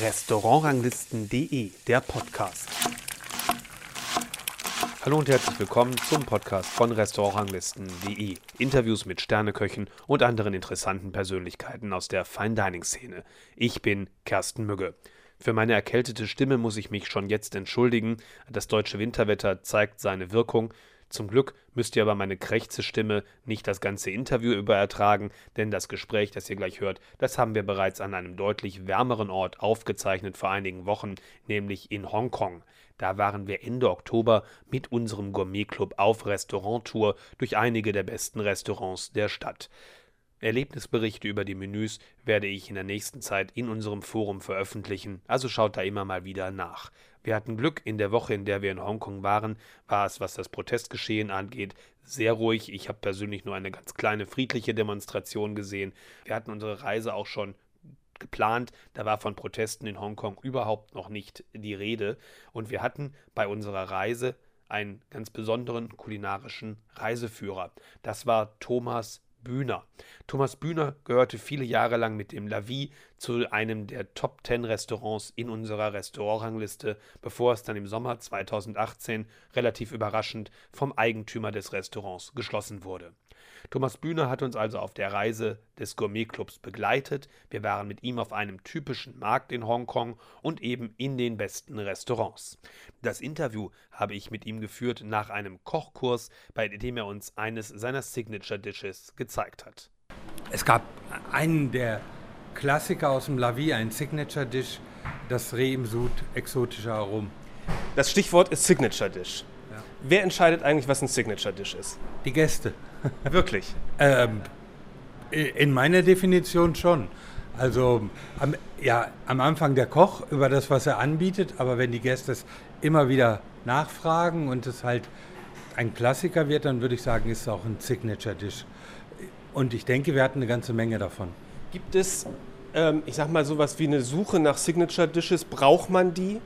Restaurantranglisten.de, der Podcast. Hallo und herzlich willkommen zum Podcast von Restaurantranglisten.de. Interviews mit Sterneköchen und anderen interessanten Persönlichkeiten aus der Fine Dining Szene. Ich bin Kersten Mügge. Für meine erkältete Stimme muss ich mich schon jetzt entschuldigen. Das deutsche Winterwetter zeigt seine Wirkung. Zum Glück müsst ihr aber meine krächze Stimme nicht das ganze Interview über ertragen, denn das Gespräch, das ihr gleich hört, das haben wir bereits an einem deutlich wärmeren Ort aufgezeichnet vor einigen Wochen, nämlich in Hongkong. Da waren wir Ende Oktober mit unserem Gourmetclub auf Restauranttour durch einige der besten Restaurants der Stadt. Erlebnisberichte über die Menüs werde ich in der nächsten Zeit in unserem Forum veröffentlichen, also schaut da immer mal wieder nach. Wir hatten Glück, in der Woche, in der wir in Hongkong waren, war es, was das Protestgeschehen angeht, sehr ruhig. Ich habe persönlich nur eine ganz kleine friedliche Demonstration gesehen. Wir hatten unsere Reise auch schon geplant. Da war von Protesten in Hongkong überhaupt noch nicht die Rede. Und wir hatten bei unserer Reise einen ganz besonderen kulinarischen Reiseführer. Das war Thomas Bühner. Thomas Bühner gehörte viele Jahre lang mit dem Lavi zu einem der Top 10 Restaurants in unserer Restaurantrangliste, bevor es dann im Sommer 2018 relativ überraschend vom Eigentümer des Restaurants geschlossen wurde. Thomas Bühner hat uns also auf der Reise des Gourmetclubs begleitet. Wir waren mit ihm auf einem typischen Markt in Hongkong und eben in den besten Restaurants. Das Interview habe ich mit ihm geführt nach einem Kochkurs, bei dem er uns eines seiner Signature Dishes gezeigt hat. Es gab einen der Klassiker aus dem La Vie, ein Signature Dish, das Reh im Sud, exotischer Aromen. Das Stichwort ist Signature Dish. Wer entscheidet eigentlich, was ein Signature Dish ist? Die Gäste. Wirklich? ähm, in meiner Definition schon. Also am, ja, am Anfang der Koch über das, was er anbietet, aber wenn die Gäste es immer wieder nachfragen und es halt ein Klassiker wird, dann würde ich sagen, ist es auch ein Signature-Dish. Und ich denke, wir hatten eine ganze Menge davon. Gibt es, ähm, ich sag mal, sowas wie eine Suche nach Signature-Dishes? Braucht man die?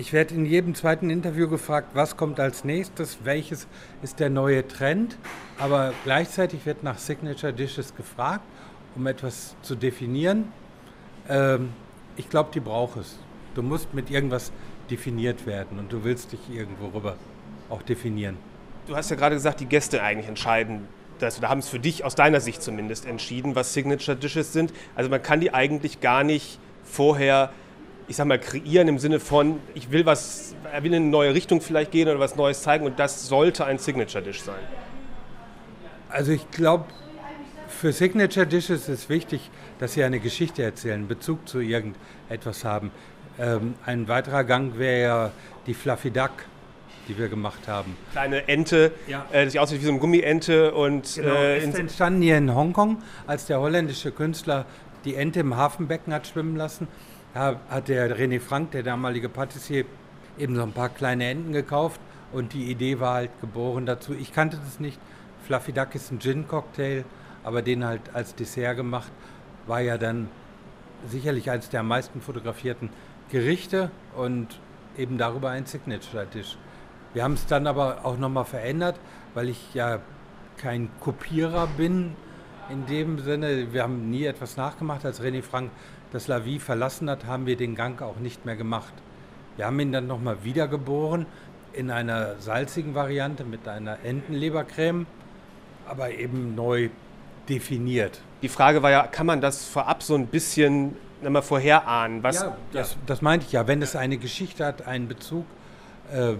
Ich werde in jedem zweiten Interview gefragt, was kommt als nächstes, welches ist der neue Trend. Aber gleichzeitig wird nach Signature Dishes gefragt, um etwas zu definieren. Ähm, ich glaube, die braucht es. Du musst mit irgendwas definiert werden und du willst dich irgendwo rüber auch definieren. Du hast ja gerade gesagt, die Gäste eigentlich entscheiden das, oder haben es für dich aus deiner Sicht zumindest entschieden, was Signature Dishes sind. Also man kann die eigentlich gar nicht vorher ich sag mal, kreieren im Sinne von, ich will was, er will in eine neue Richtung vielleicht gehen oder was Neues zeigen und das sollte ein Signature-Dish sein. Also ich glaube, für Signature Dishes ist wichtig, dass sie eine Geschichte erzählen, Bezug zu irgendetwas haben. Ähm, ein weiterer Gang wäre ja die Fluffy Duck, die wir gemacht haben. Kleine Ente, ja. äh, die aussieht wie so eine Gummiente und genau, äh, ist entstanden hier in Hongkong, als der holländische Künstler die Ente im Hafenbecken hat schwimmen lassen da hat der René Frank, der damalige Patissier, eben so ein paar kleine Enten gekauft und die Idee war halt geboren dazu. Ich kannte das nicht. Fluffy Duck ist ein Gin-Cocktail, aber den halt als Dessert gemacht, war ja dann sicherlich eines der am meisten fotografierten Gerichte und eben darüber ein Signature-Dish. Wir haben es dann aber auch nochmal verändert, weil ich ja kein Kopierer bin in dem Sinne. Wir haben nie etwas nachgemacht. Als René Frank das Lavi verlassen hat, haben wir den Gang auch nicht mehr gemacht. Wir haben ihn dann nochmal wiedergeboren in einer salzigen Variante mit einer Entenlebercreme, aber eben neu definiert. Die Frage war ja, kann man das vorab so ein bisschen mal vorherahnen? Was, ja, das, das meinte ich ja. Wenn es eine Geschichte hat, einen Bezug, äh,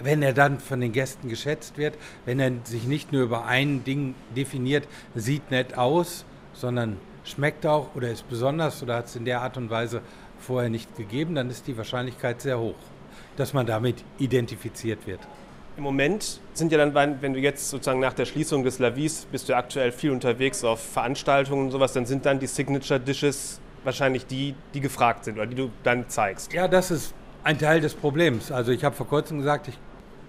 wenn er dann von den Gästen geschätzt wird, wenn er sich nicht nur über ein Ding definiert, sieht nett aus, sondern schmeckt auch oder ist besonders oder hat es in der Art und Weise vorher nicht gegeben, dann ist die Wahrscheinlichkeit sehr hoch, dass man damit identifiziert wird. Im Moment sind ja dann, wenn du jetzt sozusagen nach der Schließung des Lavis bist du aktuell viel unterwegs auf Veranstaltungen und sowas, dann sind dann die Signature Dishes wahrscheinlich die, die gefragt sind oder die du dann zeigst. Ja, das ist ein Teil des Problems. Also ich habe vor kurzem gesagt, ich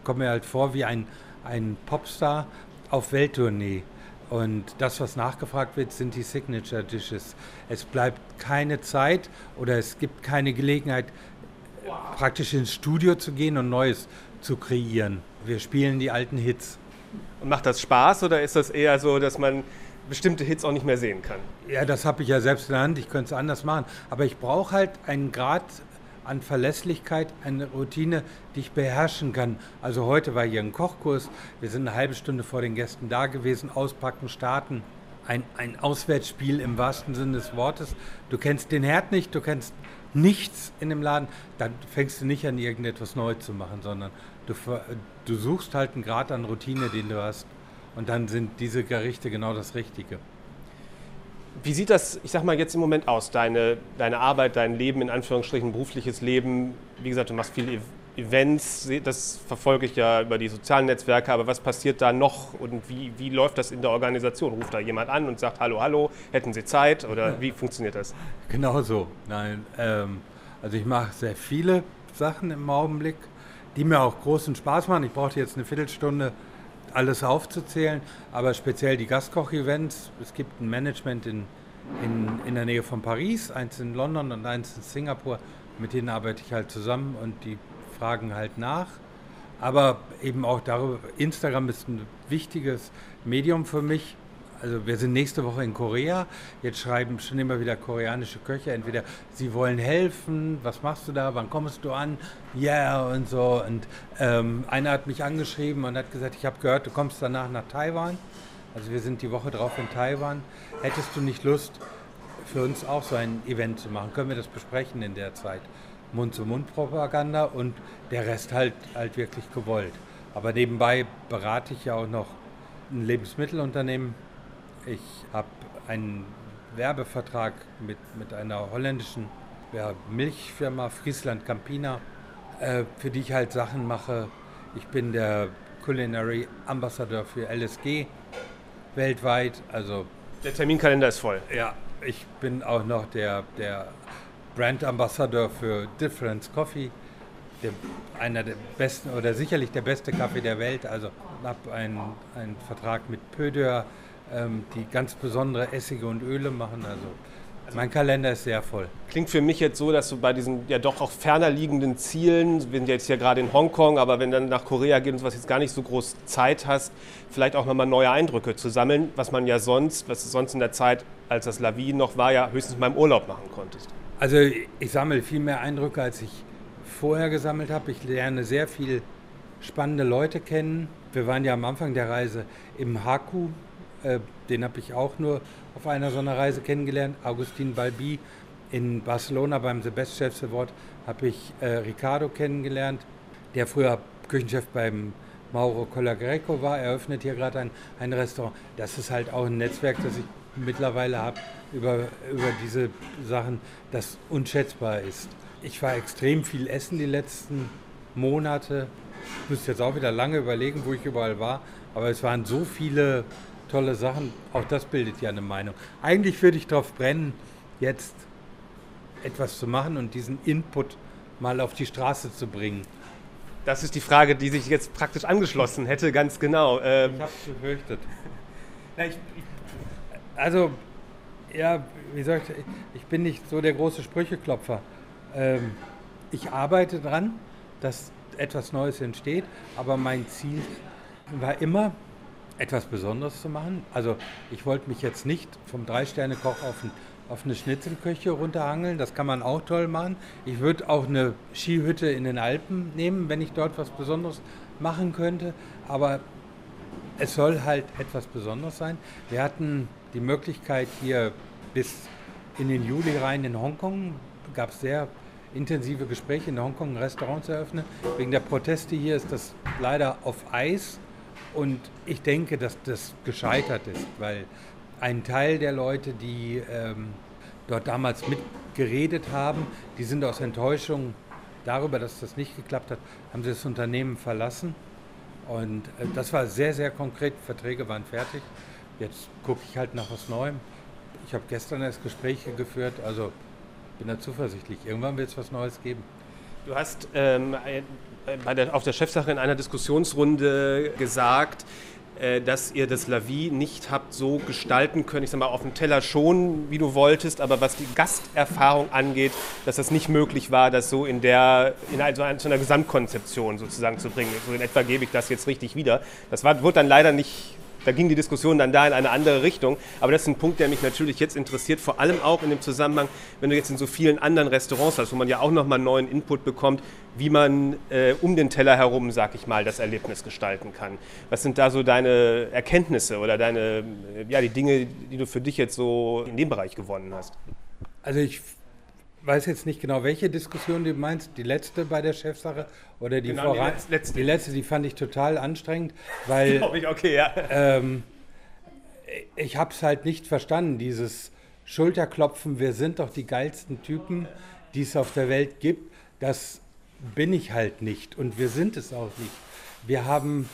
komme mir halt vor wie ein, ein Popstar auf Welttournee. Und das, was nachgefragt wird, sind die Signature Dishes. Es bleibt keine Zeit oder es gibt keine Gelegenheit, praktisch ins Studio zu gehen und Neues zu kreieren. Wir spielen die alten Hits. Und macht das Spaß oder ist das eher so, dass man bestimmte Hits auch nicht mehr sehen kann. Ja, das habe ich ja selbst in der Hand, ich könnte es anders machen. Aber ich brauche halt einen Grad an Verlässlichkeit, eine Routine, die ich beherrschen kann. Also heute war hier ein Kochkurs, wir sind eine halbe Stunde vor den Gästen da gewesen, auspacken, starten. Ein, ein Auswärtsspiel im wahrsten Sinne des Wortes. Du kennst den Herd nicht, du kennst nichts in dem Laden, dann fängst du nicht an, irgendetwas neu zu machen, sondern du, du suchst halt einen Grad an Routine, den du hast. Und dann sind diese Gerichte genau das Richtige. Wie sieht das, ich sag mal, jetzt im Moment aus? Deine, deine Arbeit, dein Leben, in Anführungsstrichen, berufliches Leben. Wie gesagt, du machst viele Events, das verfolge ich ja über die sozialen Netzwerke, aber was passiert da noch und wie, wie läuft das in der Organisation? Ruft da jemand an und sagt, hallo, hallo, hätten Sie Zeit oder wie funktioniert das? Genau so, nein. Ähm, also ich mache sehr viele Sachen im Augenblick, die mir auch großen Spaß machen. Ich brauchte jetzt eine Viertelstunde, alles aufzuzählen, aber speziell die Gastkoch-Events. Es gibt ein Management in, in, in der Nähe von Paris, eins in London und eins in Singapur. Mit denen arbeite ich halt zusammen und die fragen halt nach. Aber eben auch darüber, Instagram ist ein wichtiges Medium für mich. Also wir sind nächste Woche in Korea. Jetzt schreiben schon immer wieder koreanische Köche. Entweder sie wollen helfen, was machst du da, wann kommst du an? Ja yeah, und so. Und ähm, einer hat mich angeschrieben und hat gesagt, ich habe gehört, du kommst danach nach Taiwan. Also wir sind die Woche drauf in Taiwan. Hättest du nicht Lust, für uns auch so ein Event zu machen? Können wir das besprechen in der Zeit? Mund-zu-Mund-Propaganda und der Rest halt, halt wirklich gewollt. Aber nebenbei berate ich ja auch noch ein Lebensmittelunternehmen. Ich habe einen Werbevertrag mit, mit einer holländischen ja, Milchfirma Friesland Campina, äh, für die ich halt Sachen mache. Ich bin der Culinary Ambassador für LSG weltweit. Also der Terminkalender ist voll. Ja, ich bin auch noch der, der Brand Ambassador für Difference Coffee, der, einer der besten oder sicherlich der beste Kaffee der Welt. Also habe einen, einen Vertrag mit Pöder, ähm, die ganz besondere Essige und Öle machen. Also mein Kalender ist sehr voll. Klingt für mich jetzt so, dass du bei diesen ja doch auch ferner liegenden Zielen, wir sind jetzt hier gerade in Hongkong, aber wenn dann nach Korea geht und was jetzt gar nicht so groß Zeit hast, vielleicht auch nochmal neue Eindrücke zu sammeln, was man ja sonst, was sonst in der Zeit, als das Lavi noch war, ja höchstens mal im Urlaub machen konntest. Also ich sammle viel mehr Eindrücke, als ich vorher gesammelt habe. Ich lerne sehr viel spannende Leute kennen. Wir waren ja am Anfang der Reise im Haku. Äh, den habe ich auch nur auf einer so einer Reise kennengelernt. Augustin Balbi in Barcelona beim Chefs Award habe ich äh, Ricardo kennengelernt, der früher Küchenchef beim Mauro Colagreco war. Er öffnet hier gerade ein, ein Restaurant. Das ist halt auch ein Netzwerk, das ich mittlerweile habe über, über diese Sachen, das unschätzbar ist. Ich war extrem viel essen die letzten Monate. Ich muss jetzt auch wieder lange überlegen, wo ich überall war. Aber es waren so viele tolle Sachen. Auch das bildet ja eine Meinung. Eigentlich würde ich darauf brennen, jetzt etwas zu machen und diesen Input mal auf die Straße zu bringen. Das ist die Frage, die sich jetzt praktisch angeschlossen hätte, ganz genau. Ähm ich habe es befürchtet. Na, ich, ich, also ja, wie gesagt, ich bin nicht so der große Sprücheklopfer. Ähm, ich arbeite dran, dass etwas Neues entsteht, aber mein Ziel war immer, etwas Besonderes zu machen. Also ich wollte mich jetzt nicht vom Drei-Sterne-Koch auf, ein, auf eine Schnitzelküche runterhangeln. Das kann man auch toll machen. Ich würde auch eine Skihütte in den Alpen nehmen, wenn ich dort was Besonderes machen könnte. Aber es soll halt etwas Besonderes sein. Wir hatten die Möglichkeit hier bis in den Juli rein in Hongkong, gab sehr intensive Gespräche in Hongkong Restaurants eröffnen. Wegen der Proteste hier ist das leider auf Eis und ich denke, dass das gescheitert ist, weil ein Teil der Leute, die ähm, dort damals mitgeredet haben, die sind aus Enttäuschung darüber, dass das nicht geklappt hat, haben sie das Unternehmen verlassen. Und äh, das war sehr, sehr konkret. Verträge waren fertig. Jetzt gucke ich halt nach was Neuem. Ich habe gestern erst Gespräche geführt, also bin da zuversichtlich. Irgendwann wird es was Neues geben. Du hast ähm, der, auf der Chefsache in einer Diskussionsrunde gesagt, äh, dass ihr das Lavi nicht habt so gestalten können, ich sag mal auf dem Teller schon, wie du wolltest, aber was die Gasterfahrung angeht, dass das nicht möglich war, das so in der in also einer Gesamtkonzeption sozusagen zu bringen. So in etwa gebe ich das jetzt richtig wieder. Das war, wurde dann leider nicht da ging die Diskussion dann da in eine andere Richtung. Aber das ist ein Punkt, der mich natürlich jetzt interessiert, vor allem auch in dem Zusammenhang, wenn du jetzt in so vielen anderen Restaurants hast, wo man ja auch nochmal neuen Input bekommt, wie man äh, um den Teller herum, sag ich mal, das Erlebnis gestalten kann. Was sind da so deine Erkenntnisse oder deine, ja, die Dinge, die du für dich jetzt so in dem Bereich gewonnen hast? Also ich weiß jetzt nicht genau, welche Diskussion du meinst. Die letzte bei der Chefsache oder die genau, voran? Die letzte. Die letzte, die fand ich total anstrengend, weil. Ich, okay, ja. Ähm, ich habe es halt nicht verstanden, dieses Schulterklopfen, wir sind doch die geilsten Typen, die es auf der Welt gibt. Das bin ich halt nicht und wir sind es auch nicht. Wir haben,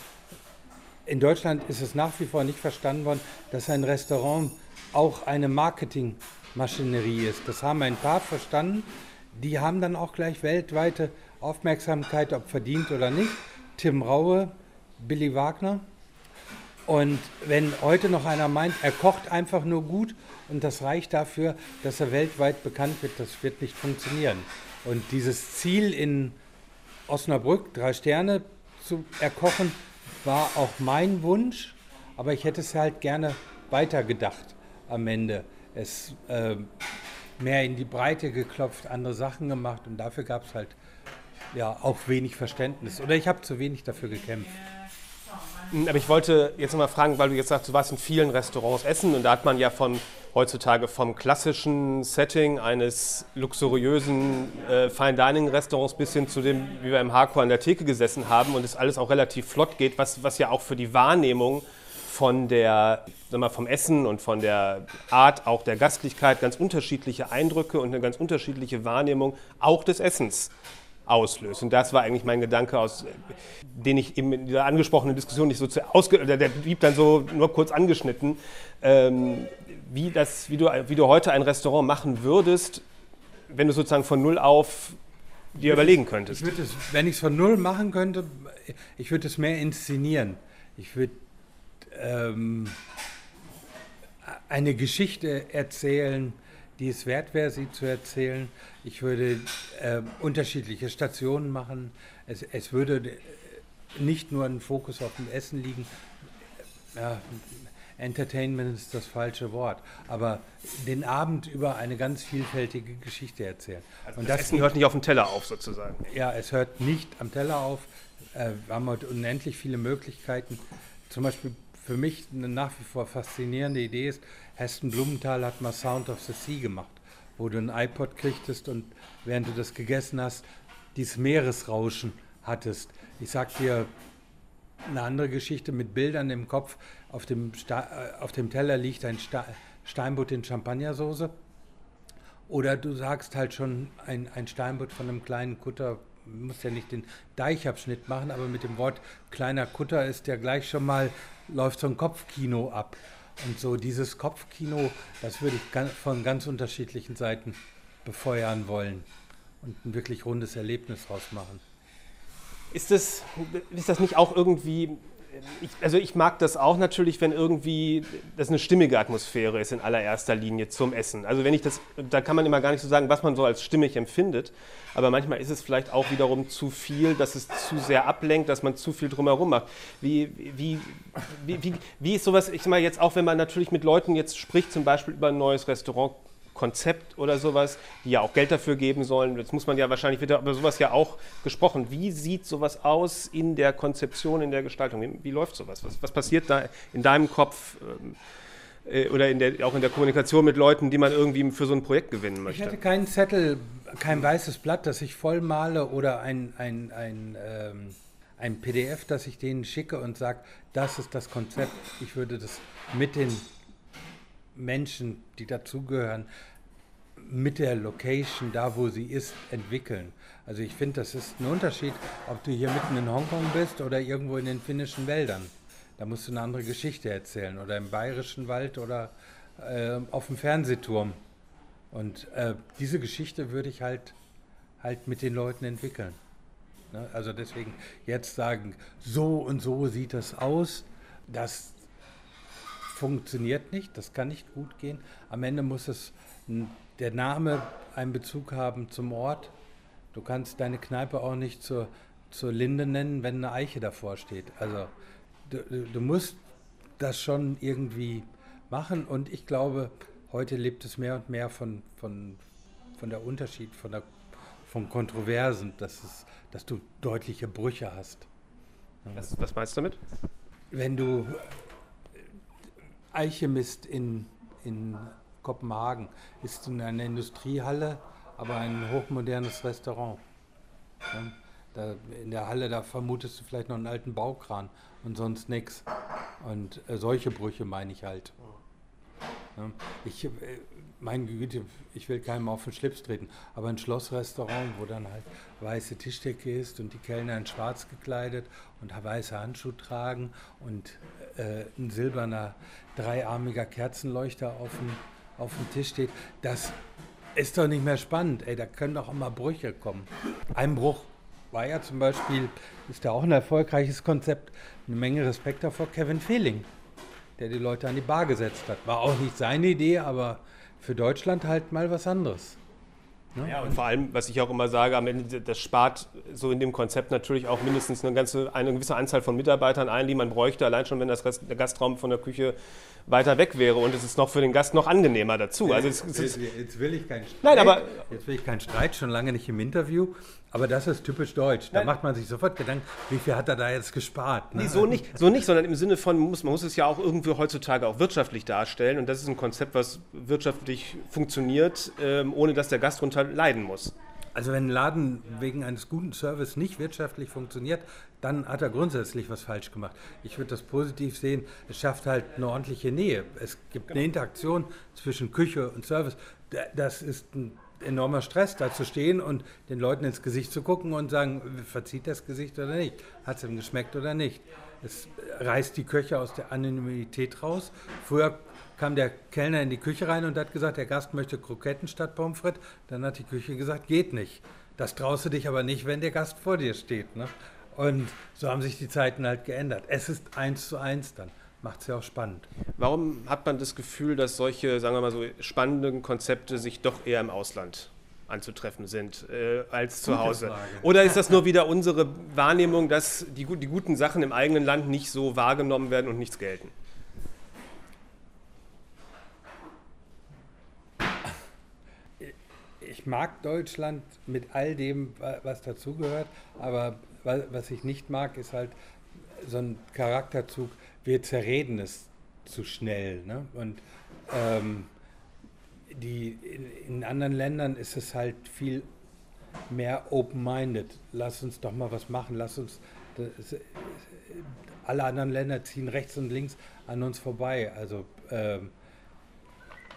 in Deutschland ist es nach wie vor nicht verstanden worden, dass ein Restaurant auch eine Marketingmaschinerie ist. Das haben ein paar verstanden. Die haben dann auch gleich weltweite Aufmerksamkeit, ob verdient oder nicht. Tim Raue, Billy Wagner. Und wenn heute noch einer meint, er kocht einfach nur gut und das reicht dafür, dass er weltweit bekannt wird, das wird nicht funktionieren. Und dieses Ziel in Osnabrück, drei Sterne zu erkochen, war auch mein Wunsch, aber ich hätte es halt gerne weitergedacht am Ende. Es äh, mehr in die Breite geklopft, andere Sachen gemacht und dafür gab es halt ja auch wenig Verständnis. Oder ich habe zu wenig dafür gekämpft. Hm, aber ich wollte jetzt nochmal fragen, weil du jetzt sagst, du warst in vielen Restaurants essen und da hat man ja von heutzutage vom klassischen Setting eines luxuriösen äh, Fine Dining Restaurants bis hin zu dem, wie wir im Hardcore an der Theke gesessen haben und es alles auch relativ flott geht, was, was ja auch für die Wahrnehmung von der, sag mal, vom Essen und von der Art auch der Gastlichkeit ganz unterschiedliche Eindrücke und eine ganz unterschiedliche Wahrnehmung auch des Essens auslöst. Und das war eigentlich mein Gedanke, aus, den ich eben in dieser angesprochenen Diskussion nicht so zu ausge der blieb dann so nur kurz angeschnitten, ähm, wie, das, wie, du, wie du heute ein Restaurant machen würdest, wenn du sozusagen von null auf dir überlegen könntest. Ich es, wenn ich es von null machen könnte, ich würde es mehr inszenieren. Ich würde ähm, eine Geschichte erzählen, die es wert wäre, sie zu erzählen. Ich würde äh, unterschiedliche Stationen machen. Es, es, würde nicht nur ein Fokus auf dem Essen liegen. Ja, Entertainment ist das falsche Wort, aber den Abend über eine ganz vielfältige Geschichte erzählen. Also Und das, das Essen hört nicht auf dem Teller auf, sozusagen. Ja, es hört nicht am Teller auf. Äh, wir haben heute unendlich viele Möglichkeiten. Zum Beispiel für mich eine nach wie vor faszinierende Idee ist, Heston Blumenthal hat mal Sound of the Sea gemacht, wo du ein iPod kriegtest und während du das gegessen hast, dieses Meeresrauschen hattest. Ich sag dir eine andere Geschichte mit Bildern im Kopf. Auf dem, Sta äh, auf dem Teller liegt ein Sta Steinbutt in Champagnersoße. Oder du sagst halt schon ein, ein Steinbutt von einem kleinen Kutter, muss ja nicht den Deichabschnitt machen, aber mit dem Wort kleiner Kutter ist ja gleich schon mal, läuft so ein Kopfkino ab. Und so dieses Kopfkino, das würde ich von ganz unterschiedlichen Seiten befeuern wollen und ein wirklich rundes Erlebnis draus machen. Ist das, ist das nicht auch irgendwie ich, also ich mag das auch natürlich, wenn irgendwie das eine stimmige Atmosphäre ist in allererster Linie zum Essen. Also wenn ich das, da kann man immer gar nicht so sagen, was man so als stimmig empfindet. Aber manchmal ist es vielleicht auch wiederum zu viel, dass es zu sehr ablenkt, dass man zu viel drumherum macht. Wie, wie, wie, wie, wie ist sowas, ich sag mal jetzt auch, wenn man natürlich mit Leuten jetzt spricht, zum Beispiel über ein neues Restaurant, Konzept oder sowas, die ja auch Geld dafür geben sollen. Das muss man ja wahrscheinlich wieder über sowas ja auch gesprochen. Wie sieht sowas aus in der Konzeption, in der Gestaltung? Wie, wie läuft sowas? Was, was passiert da in deinem Kopf? Ähm, äh, oder in der, auch in der Kommunikation mit Leuten, die man irgendwie für so ein Projekt gewinnen möchte? Ich hätte keinen Zettel, kein weißes Blatt, das ich voll male oder ein, ein, ein, ähm, ein PDF, das ich denen schicke und sage, das ist das Konzept. Ich würde das mit den Menschen, die dazugehören, mit der Location, da wo sie ist, entwickeln. Also ich finde, das ist ein Unterschied, ob du hier mitten in Hongkong bist oder irgendwo in den finnischen Wäldern. Da musst du eine andere Geschichte erzählen oder im bayerischen Wald oder äh, auf dem Fernsehturm. Und äh, diese Geschichte würde ich halt, halt mit den Leuten entwickeln. Ne? Also deswegen jetzt sagen, so und so sieht das aus, das funktioniert nicht, das kann nicht gut gehen. Am Ende muss es der Name einen Bezug haben zum Ort. Du kannst deine Kneipe auch nicht zur, zur Linde nennen, wenn eine Eiche davor steht. Also du, du musst das schon irgendwie machen. Und ich glaube, heute lebt es mehr und mehr von, von, von der Unterschied, von, der, von Kontroversen, dass, es, dass du deutliche Brüche hast. Was, was meinst du damit? Wenn du Eiche misst in, in Kopenhagen, ist in einer Industriehalle, aber ein hochmodernes Restaurant. Ja, da, in der Halle, da vermutest du vielleicht noch einen alten Baukran und sonst nichts. Und äh, solche Brüche meine ich halt. Ja, ich, äh, meine Güte, ich will keinem auf den Schlips treten, aber ein Schlossrestaurant, wo dann halt weiße Tischdecke ist und die Kellner in schwarz gekleidet und weiße Handschuhe tragen und äh, ein silberner, dreiarmiger Kerzenleuchter auf dem, auf dem Tisch steht, das ist doch nicht mehr spannend. Ey, da können doch mal Brüche kommen. Ein Bruch war ja zum Beispiel, ist ja auch ein erfolgreiches Konzept, eine Menge Respekt davor, Kevin Fehling, der die Leute an die Bar gesetzt hat. War auch nicht seine Idee, aber für Deutschland halt mal was anderes. Ne? Ja, und vor allem, was ich auch immer sage, am Ende, das spart so in dem Konzept natürlich auch mindestens eine, ganze, eine gewisse Anzahl von Mitarbeitern ein, die man bräuchte, allein schon, wenn das Rest, der Gastraum von der Küche weiter weg wäre und es ist noch für den Gast noch angenehmer dazu. Also es, es jetzt, jetzt, will ich keinen Streit. Nein, aber jetzt will ich keinen Streit, schon lange nicht im Interview. Aber das ist typisch deutsch. Da Nein. macht man sich sofort Gedanken, wie viel hat er da jetzt gespart? Ne? Nee, so nicht, so nicht, sondern im Sinne von, man muss, man muss es ja auch irgendwie heutzutage auch wirtschaftlich darstellen. Und das ist ein Konzept, was wirtschaftlich funktioniert, ähm, ohne dass der Gast darunter leiden muss. Also wenn ein Laden wegen eines guten Service nicht wirtschaftlich funktioniert, dann hat er grundsätzlich was falsch gemacht. Ich würde das positiv sehen, es schafft halt eine ordentliche Nähe. Es gibt eine Interaktion zwischen Küche und Service. Das ist ein enormer Stress, da zu stehen und den Leuten ins Gesicht zu gucken und sagen, verzieht das Gesicht oder nicht? Hat es ihm geschmeckt oder nicht? Es reißt die Köche aus der Anonymität raus. Früher kam der Kellner in die Küche rein und hat gesagt, der Gast möchte Kroketten statt Pommes frites. Dann hat die Küche gesagt, geht nicht. Das traust du dich aber nicht, wenn der Gast vor dir steht. Ne? Und so haben sich die Zeiten halt geändert. Es ist eins zu eins dann. Macht es ja auch spannend. Warum hat man das Gefühl, dass solche, sagen wir mal so, spannenden Konzepte sich doch eher im Ausland anzutreffen sind äh, als zu Hause? Oder ist das nur wieder unsere Wahrnehmung, dass die, die guten Sachen im eigenen Land nicht so wahrgenommen werden und nichts gelten? ich mag Deutschland mit all dem, was dazugehört, aber was ich nicht mag, ist halt so ein Charakterzug, wir zerreden es zu schnell. Ne? Und ähm, die, in, in, anderen Ländern ist es halt viel mehr open-minded. Lass uns doch mal was machen, lass uns. Das, alle anderen Länder ziehen rechts und links an uns vorbei. Also ähm,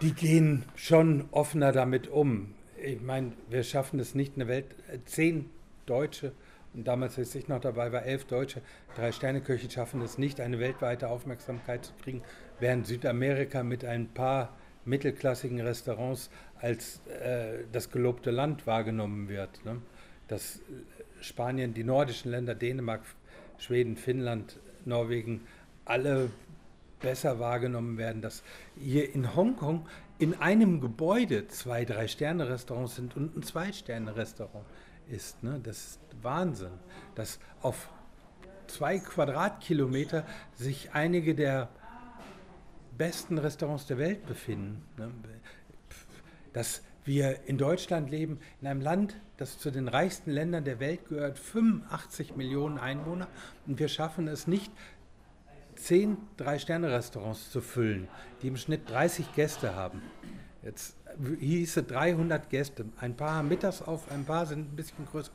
die gehen schon offener damit um ich meine, wir schaffen es nicht, eine Welt, äh, zehn Deutsche, und damals, als ich noch dabei war, elf Deutsche, drei Sterneköche schaffen es nicht, eine weltweite Aufmerksamkeit zu kriegen, während Südamerika mit ein paar mittelklassigen Restaurants als äh, das gelobte Land wahrgenommen wird. Ne? Dass äh, Spanien, die nordischen Länder, Dänemark, Schweden, Finnland, Norwegen, alle besser wahrgenommen werden, dass hier in Hongkong in einem Gebäude zwei, drei Sterne-Restaurants sind und ein Zwei-Sterne-Restaurant ist. Ne? Das ist Wahnsinn, dass auf zwei Quadratkilometer sich einige der besten Restaurants der Welt befinden. Ne? Dass wir in Deutschland leben, in einem Land, das zu den reichsten Ländern der Welt gehört, 85 Millionen Einwohner, und wir schaffen es nicht, zehn Drei-Sterne-Restaurants zu füllen, die im Schnitt 30 Gäste haben. Jetzt hieße 300 Gäste. Ein paar haben mittags auf, ein paar sind ein bisschen größer.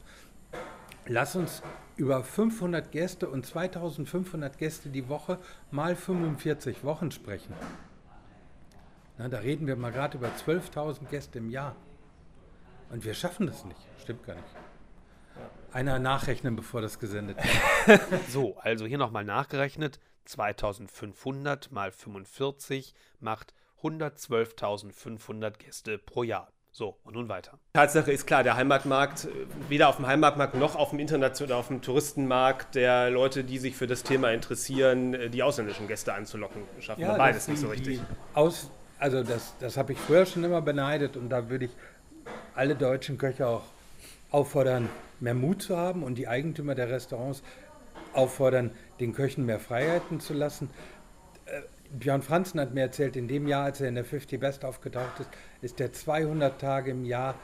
Lass uns über 500 Gäste und 2500 Gäste die Woche mal 45 Wochen sprechen. Na, da reden wir mal gerade über 12.000 Gäste im Jahr. Und wir schaffen das nicht. Stimmt gar nicht. Einer nachrechnen, bevor das gesendet wird. so, also hier nochmal nachgerechnet. 2500 mal 45 macht 112.500 Gäste pro Jahr. So, und nun weiter. Tatsache ist klar, der Heimatmarkt, äh, weder auf dem Heimatmarkt noch auf dem Internet oder auf dem Touristenmarkt der Leute, die sich für das Thema interessieren, äh, die ausländischen Gäste anzulocken, schaffen ja, beides nicht so richtig. Aus, also das, das habe ich früher schon immer beneidet und da würde ich alle deutschen Köche auch auffordern, mehr Mut zu haben und die Eigentümer der Restaurants auffordern, den Köchen mehr Freiheiten zu lassen. Björn Franzen hat mir erzählt, in dem Jahr, als er in der 50 Best aufgetaucht ist, ist er 200 Tage im Jahr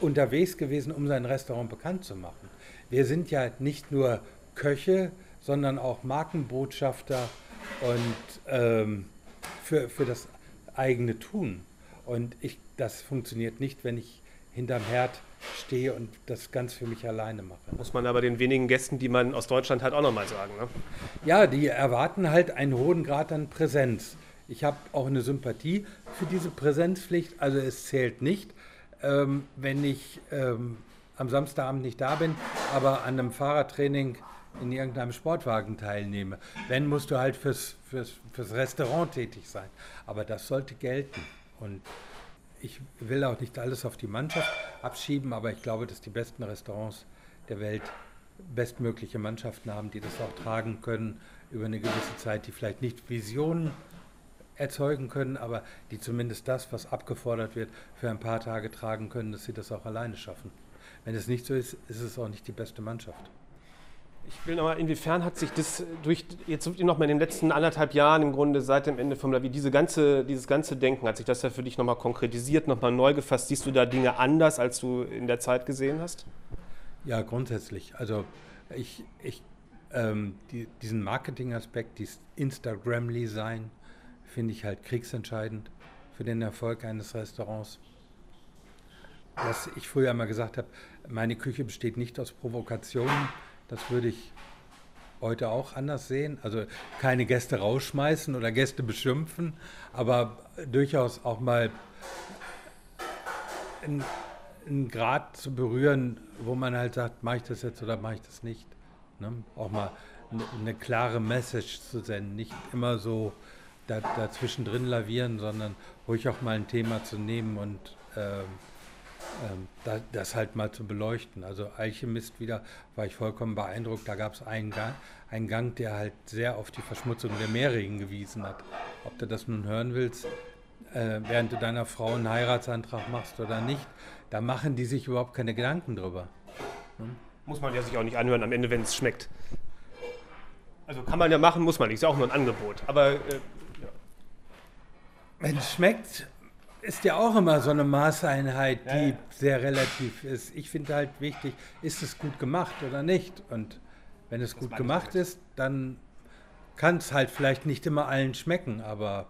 unterwegs gewesen, um sein Restaurant bekannt zu machen. Wir sind ja nicht nur Köche, sondern auch Markenbotschafter und ähm, für, für das eigene Tun. Und ich, das funktioniert nicht, wenn ich hinterm Herd stehe und das ganz für mich alleine mache. Muss man aber den wenigen Gästen, die man aus Deutschland hat, auch nochmal sagen. Ne? Ja, die erwarten halt einen hohen Grad an Präsenz. Ich habe auch eine Sympathie für diese Präsenzpflicht. Also es zählt nicht, ähm, wenn ich ähm, am Samstagabend nicht da bin, aber an einem Fahrradtraining in irgendeinem Sportwagen teilnehme. Wenn, musst du halt fürs, fürs, fürs Restaurant tätig sein. Aber das sollte gelten. Und ich will auch nicht alles auf die Mannschaft abschieben, aber ich glaube, dass die besten Restaurants der Welt bestmögliche Mannschaften haben, die das auch tragen können über eine gewisse Zeit, die vielleicht nicht Visionen erzeugen können, aber die zumindest das, was abgefordert wird, für ein paar Tage tragen können, dass sie das auch alleine schaffen. Wenn es nicht so ist, ist es auch nicht die beste Mannschaft. Ich will nochmal, inwiefern hat sich das durch, jetzt nochmal in den letzten anderthalb Jahren im Grunde seit dem Ende vom Lavi, diese ganze, dieses ganze Denken, hat sich das ja für dich nochmal konkretisiert, nochmal neu gefasst? Siehst du da Dinge anders, als du in der Zeit gesehen hast? Ja, grundsätzlich. Also ich, ich ähm, die, diesen Marketing-Aspekt, dieses Instagramly-Sein, finde ich halt kriegsentscheidend für den Erfolg eines Restaurants. Dass ich früher mal gesagt habe, meine Küche besteht nicht aus Provokationen, das würde ich heute auch anders sehen. Also keine Gäste rausschmeißen oder Gäste beschimpfen, aber durchaus auch mal einen, Grad zu berühren, wo man halt sagt, mache ich das jetzt oder mache ich das nicht. Ne? Auch mal eine, klare Message zu senden, nicht immer so da, dazwischen drin lavieren, sondern ruhig auch mal ein Thema zu nehmen und äh, das halt mal zu beleuchten. Also Alchemist wieder war ich vollkommen beeindruckt. Da gab es einen Gang, einen Gang, der halt sehr auf die Verschmutzung der Meere hingewiesen hat. Ob du das nun hören willst, äh, während du deiner Frau einen Heiratsantrag machst oder nicht, da machen die sich überhaupt keine Gedanken drüber. Hm? Muss man ja sich auch nicht anhören am Ende, wenn es schmeckt. Also kann man ja machen, muss man nicht. Ist ja auch nur ein Angebot. Aber äh, ja. wenn es schmeckt, ist ja auch immer so eine Maßeinheit, die ja, ja. sehr relativ ist. Ich finde halt wichtig, ist es gut gemacht oder nicht? Und wenn es das gut gemacht ist, dann kann es halt vielleicht nicht immer allen schmecken, aber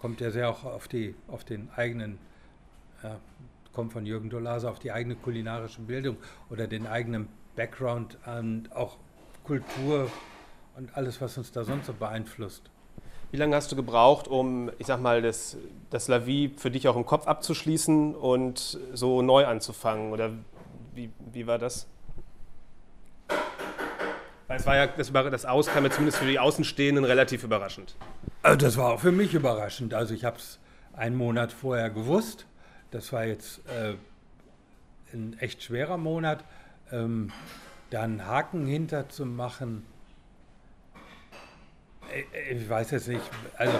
kommt ja sehr auch auf, die, auf den eigenen, ja, kommt von Jürgen Dolase, auf die eigene kulinarische Bildung oder den eigenen Background und auch Kultur und alles, was uns da sonst so beeinflusst. Wie lange hast du gebraucht, um, ich sag mal, das, das Lavi für dich auch im Kopf abzuschließen und so neu anzufangen? Oder wie, wie war das? Weil es war ja, das, das Aus kam ja zumindest für die Außenstehenden relativ überraschend. Also das war auch für mich überraschend. Also ich habe es einen Monat vorher gewusst. Das war jetzt äh, ein echt schwerer Monat. Ähm, dann Haken hinter zu machen, ich weiß jetzt nicht. Also,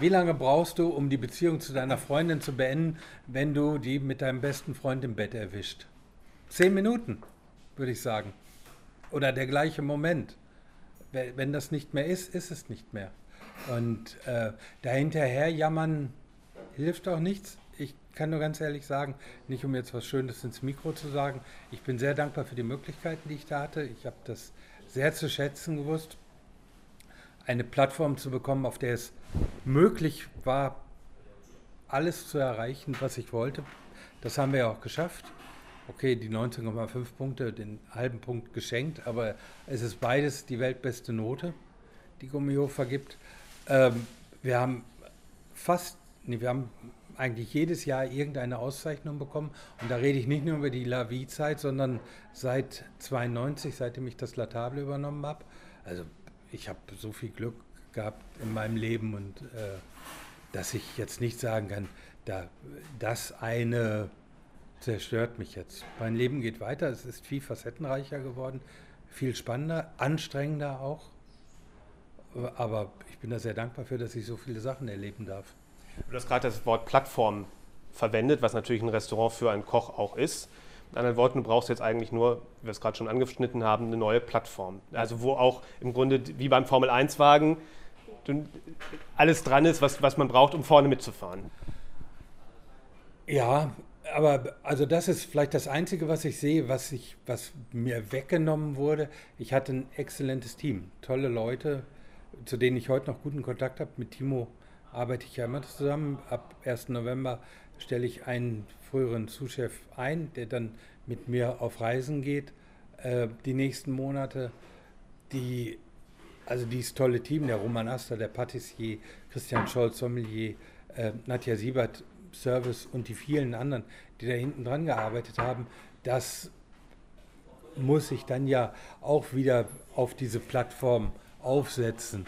wie lange brauchst du, um die Beziehung zu deiner Freundin zu beenden, wenn du die mit deinem besten Freund im Bett erwischt? Zehn Minuten, würde ich sagen. Oder der gleiche Moment. Wenn das nicht mehr ist, ist es nicht mehr. Und äh, dahinterher jammern hilft auch nichts. Ich kann nur ganz ehrlich sagen, nicht um jetzt was Schönes ins Mikro zu sagen, ich bin sehr dankbar für die Möglichkeiten, die ich da hatte. Ich habe das sehr zu schätzen gewusst eine Plattform zu bekommen, auf der es möglich war, alles zu erreichen, was ich wollte. Das haben wir ja auch geschafft. Okay, die 19,5 Punkte, den halben Punkt geschenkt, aber es ist beides die weltbeste Note, die Gummio vergibt. Ähm, wir haben fast, nee, wir haben eigentlich jedes Jahr irgendeine Auszeichnung bekommen. Und da rede ich nicht nur über die La Vie-Zeit, sondern seit 92, seitdem ich das Latable übernommen habe. Also ich habe so viel Glück gehabt in meinem Leben und äh, dass ich jetzt nicht sagen kann, da, das eine zerstört mich jetzt. Mein Leben geht weiter, es ist viel facettenreicher geworden, viel spannender, anstrengender auch. Aber ich bin da sehr dankbar für, dass ich so viele Sachen erleben darf. Du hast gerade das Wort Plattform verwendet, was natürlich ein Restaurant für einen Koch auch ist. Mit anderen Worten, du brauchst jetzt eigentlich nur, wie wir es gerade schon angeschnitten haben, eine neue Plattform. Also wo auch im Grunde wie beim Formel-1-Wagen alles dran ist, was, was man braucht, um vorne mitzufahren. Ja, aber also das ist vielleicht das Einzige, was ich sehe, was, ich, was mir weggenommen wurde. Ich hatte ein exzellentes Team, tolle Leute, zu denen ich heute noch guten Kontakt habe. Mit Timo arbeite ich ja immer zusammen. Ab 1. November stelle ich einen früheren Zuschef ein, der dann mit mir auf Reisen geht äh, die nächsten Monate. Die, also dieses tolle Team, der Roman Aster, der Patissier, Christian Scholz, Sommelier, äh, Nadja Siebert, Service und die vielen anderen, die da hinten dran gearbeitet haben, das muss ich dann ja auch wieder auf diese Plattform aufsetzen.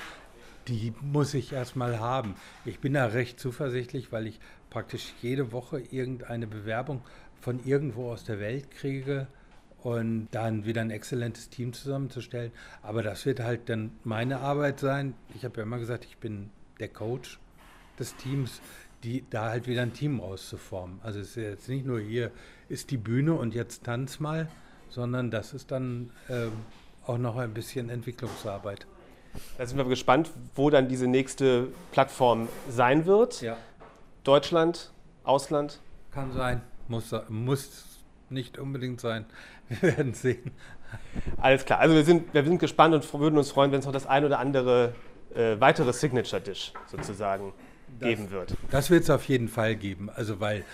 Die muss ich erstmal haben. Ich bin da recht zuversichtlich, weil ich praktisch jede Woche irgendeine Bewerbung von irgendwo aus der Welt kriege und dann wieder ein exzellentes Team zusammenzustellen. Aber das wird halt dann meine Arbeit sein. Ich habe ja immer gesagt, ich bin der Coach des Teams die, da halt wieder ein Team auszuformen. Also es ist jetzt nicht nur hier ist die Bühne und jetzt tanz mal, sondern das ist dann ähm, auch noch ein bisschen Entwicklungsarbeit. Da sind wir gespannt, wo dann diese nächste Plattform sein wird. Ja. Deutschland, Ausland? Kann sein, muss, muss nicht unbedingt sein. Wir werden sehen. Alles klar, also wir sind, wir sind gespannt und würden uns freuen, wenn es noch das ein oder andere äh, weitere Signature Dish sozusagen das, geben wird. Das wird es auf jeden Fall geben. Also weil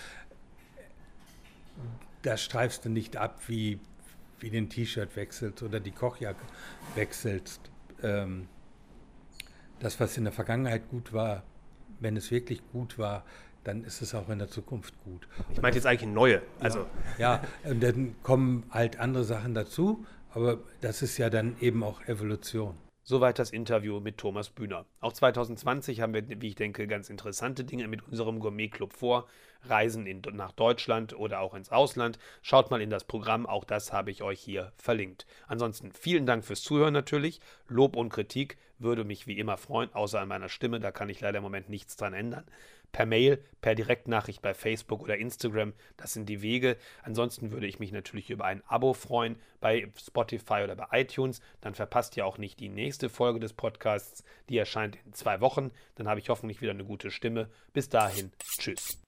da streifst du nicht ab, wie, wie den T-Shirt wechselst oder die Kochjacke wechselst. Ähm, das, was in der Vergangenheit gut war, wenn es wirklich gut war, dann ist es auch in der Zukunft gut. Ich meinte jetzt eigentlich neue. Also. Ja, ja, und dann kommen halt andere Sachen dazu, aber das ist ja dann eben auch Evolution. Soweit das Interview mit Thomas Bühner. Auch 2020 haben wir, wie ich denke, ganz interessante Dinge mit unserem Gourmet-Club vor. Reisen in, nach Deutschland oder auch ins Ausland. Schaut mal in das Programm, auch das habe ich euch hier verlinkt. Ansonsten vielen Dank fürs Zuhören natürlich. Lob und Kritik würde mich wie immer freuen, außer an meiner Stimme, da kann ich leider im Moment nichts dran ändern per Mail, per Direktnachricht bei Facebook oder Instagram. Das sind die Wege. Ansonsten würde ich mich natürlich über ein Abo freuen bei Spotify oder bei iTunes. Dann verpasst ihr auch nicht die nächste Folge des Podcasts. Die erscheint in zwei Wochen. Dann habe ich hoffentlich wieder eine gute Stimme. Bis dahin, tschüss.